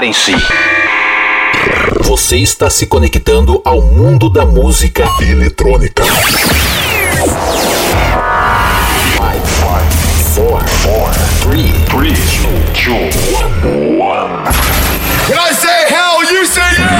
Preparem-se. Você está se conectando ao mundo da música eletrônica. Five, five, four, four, three, three, two, two, one, one. Can I say hell? You say yeah!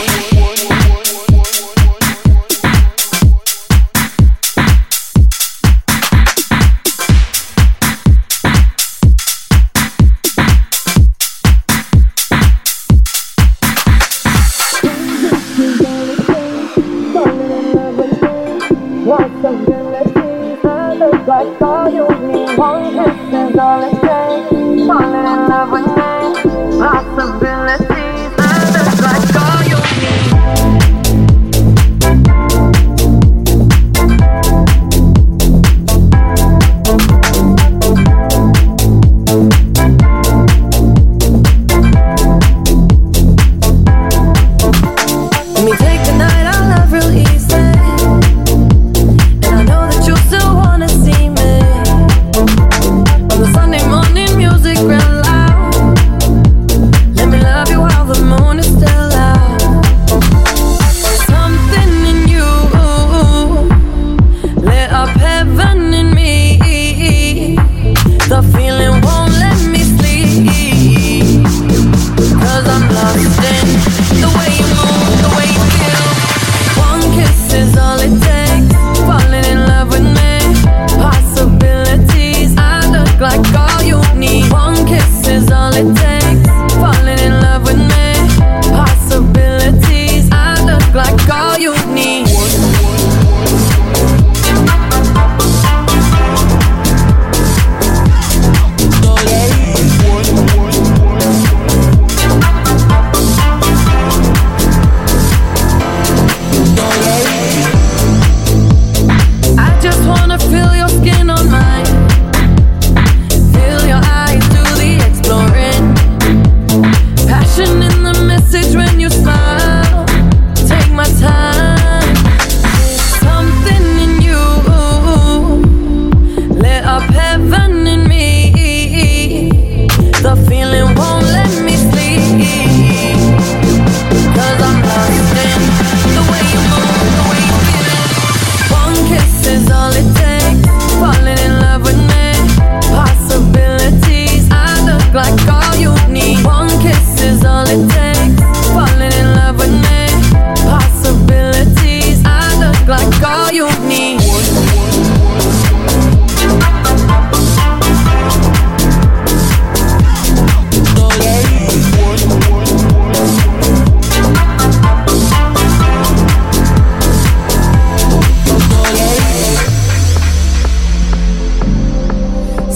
Like all you need. One kiss is all it takes. Falling in love with me. Possibilities.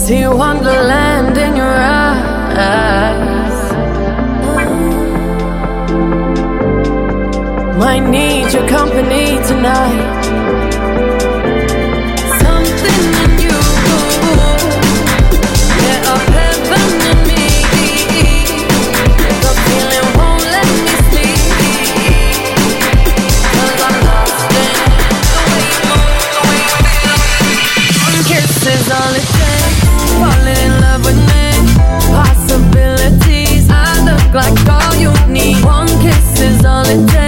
See wonderland in your eyes. Might need your company tonight. Something in you lit up heaven in me. The feeling won't let me I'm the way you move, the way you all it like all you need. One kiss is all it takes.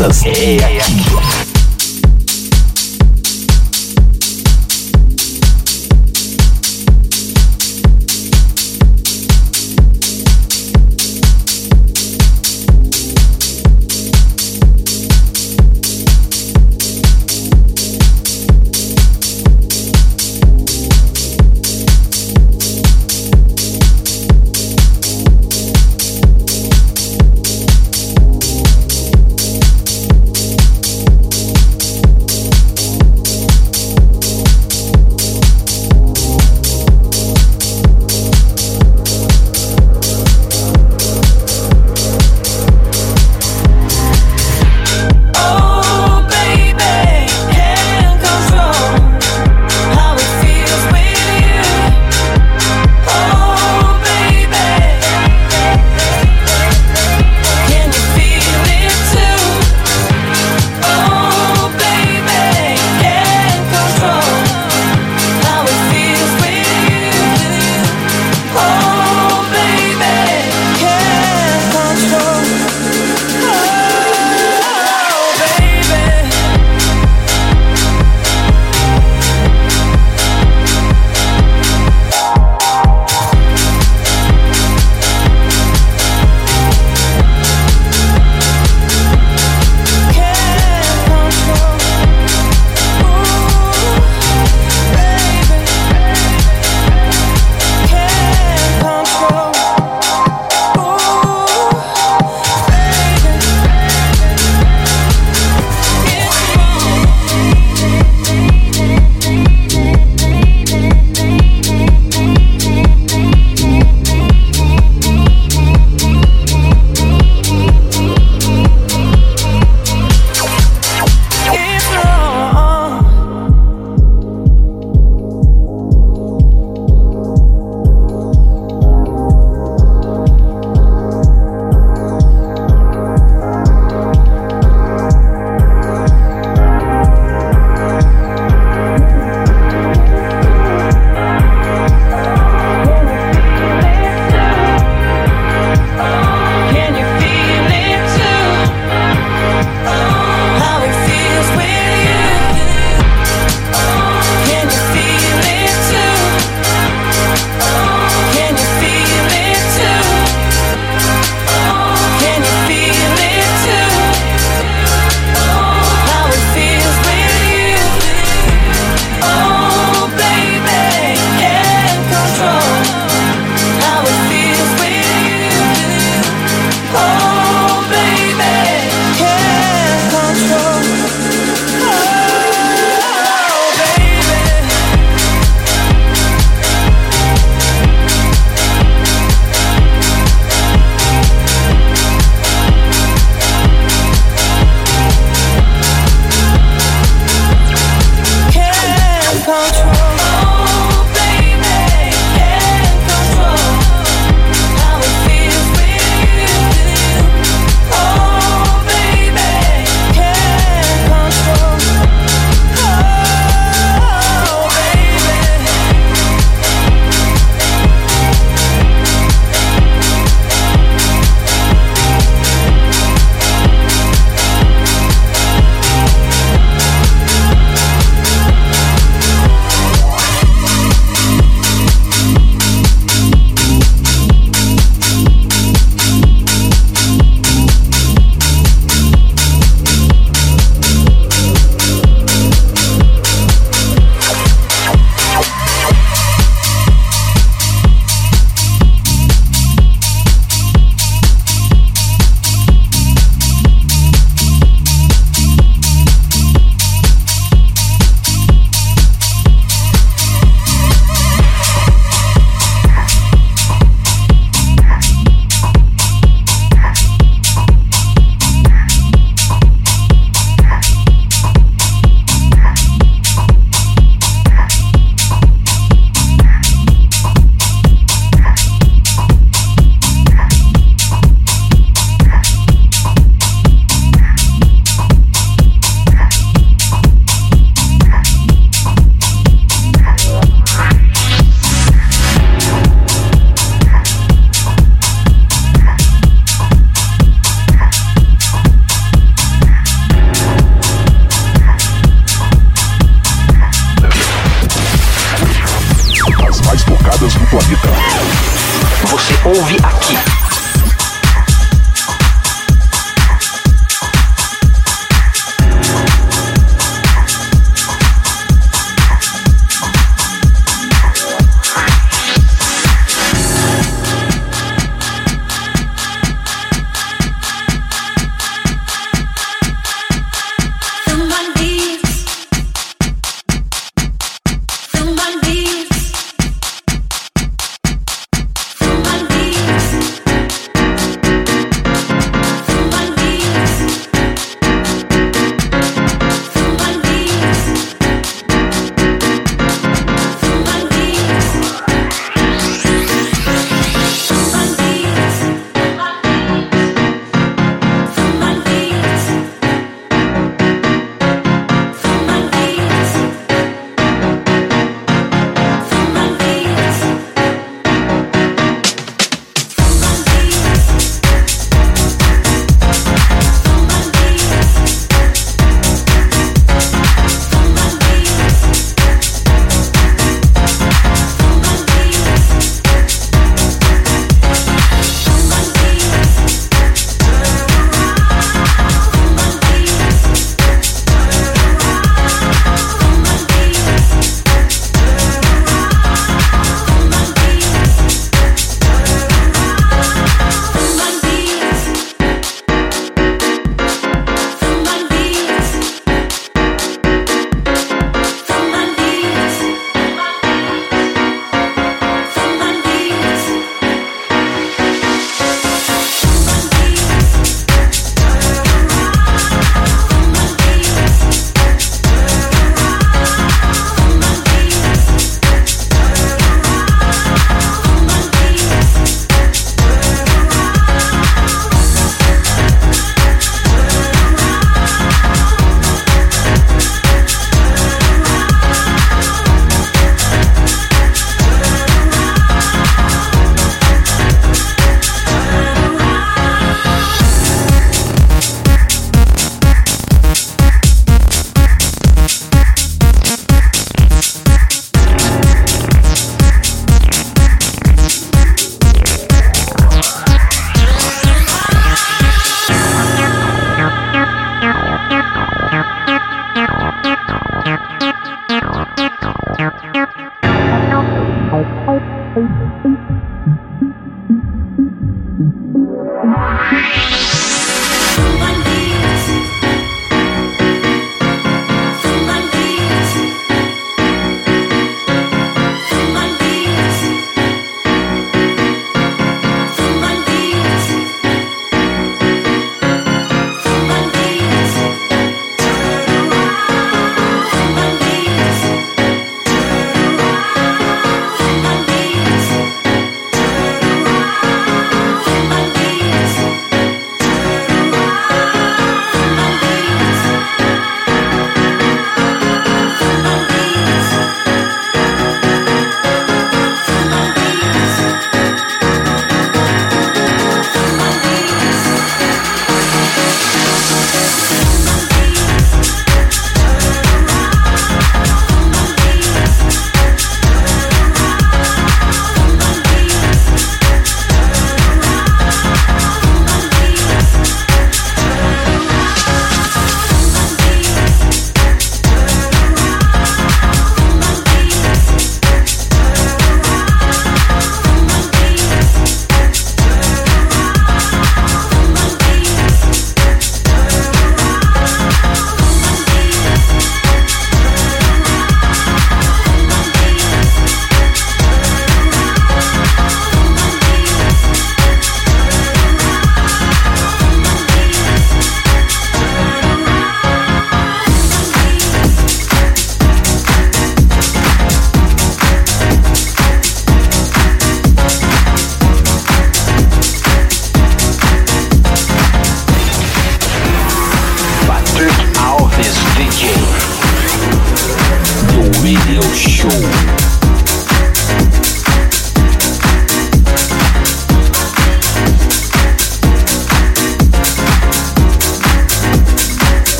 artistas. É, é, é. aqui.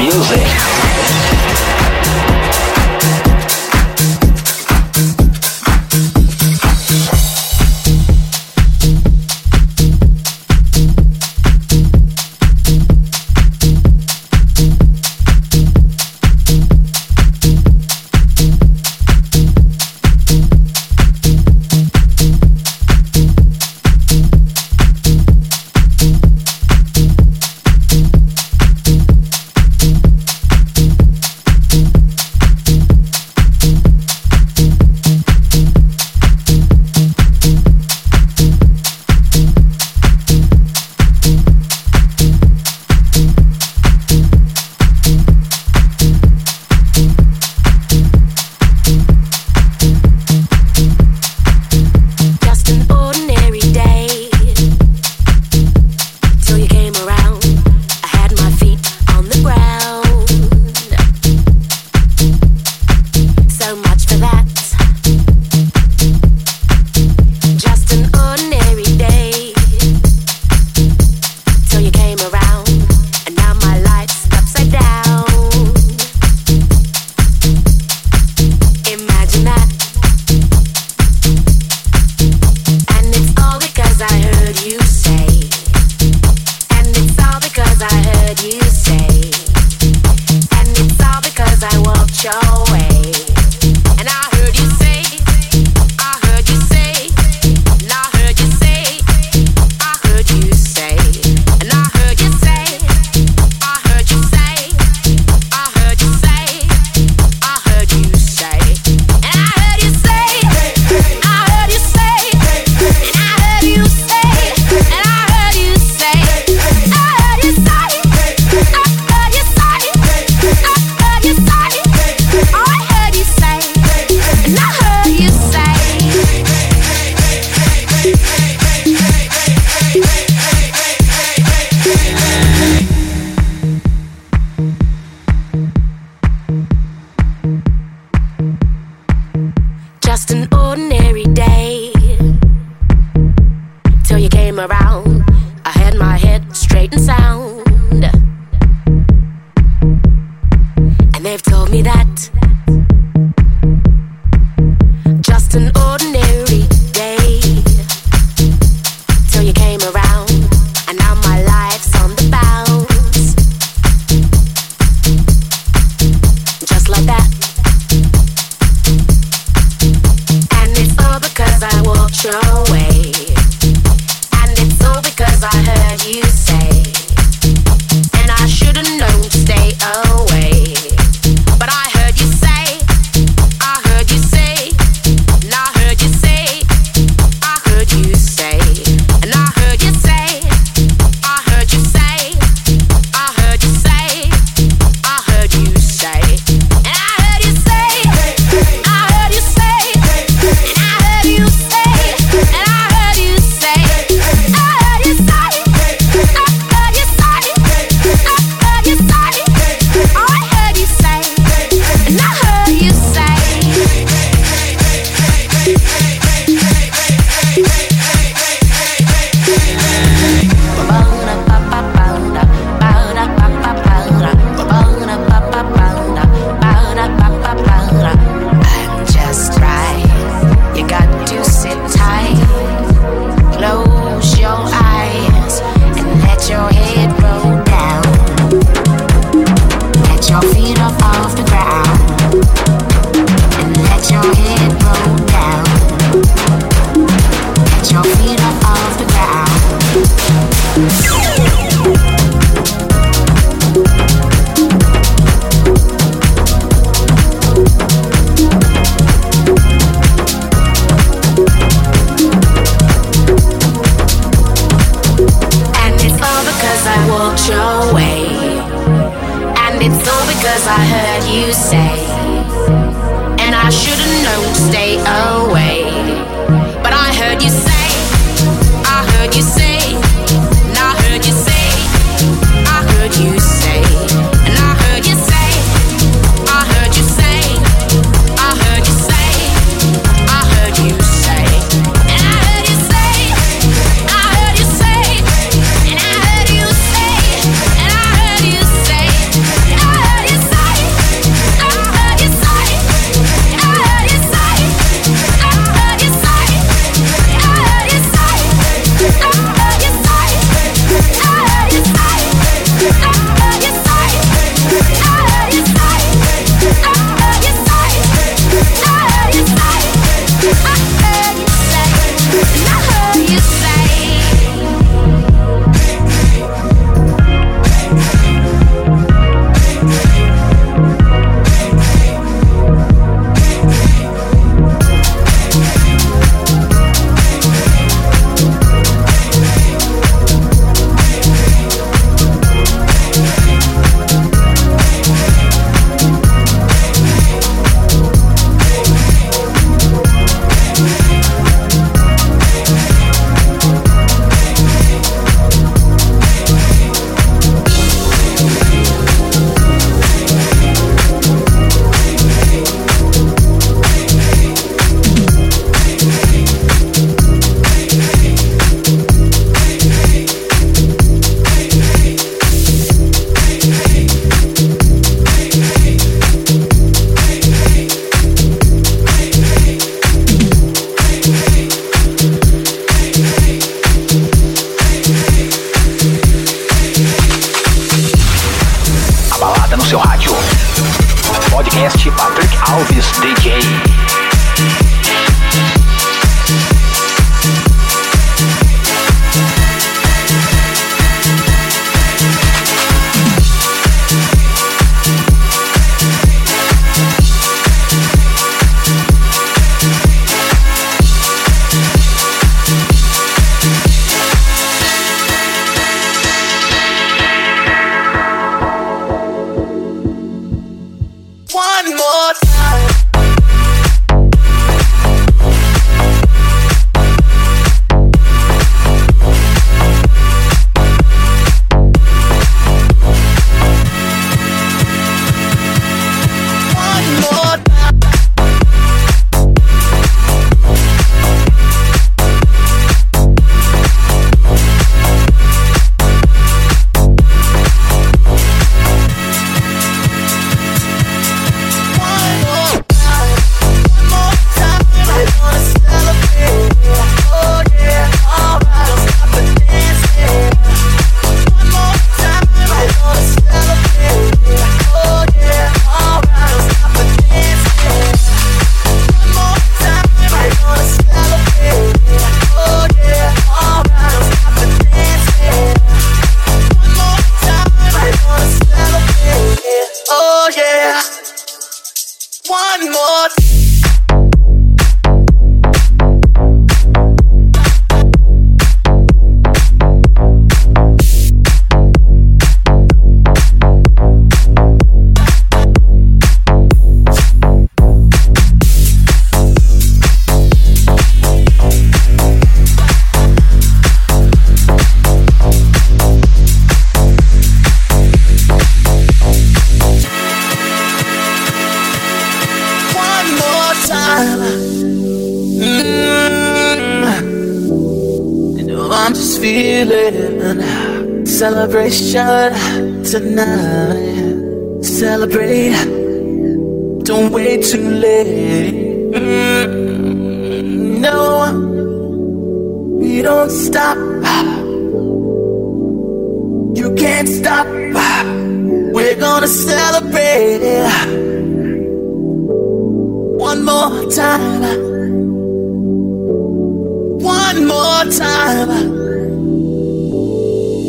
I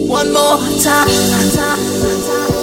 one more time.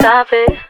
stop it.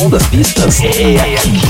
Som das pistas É aqui.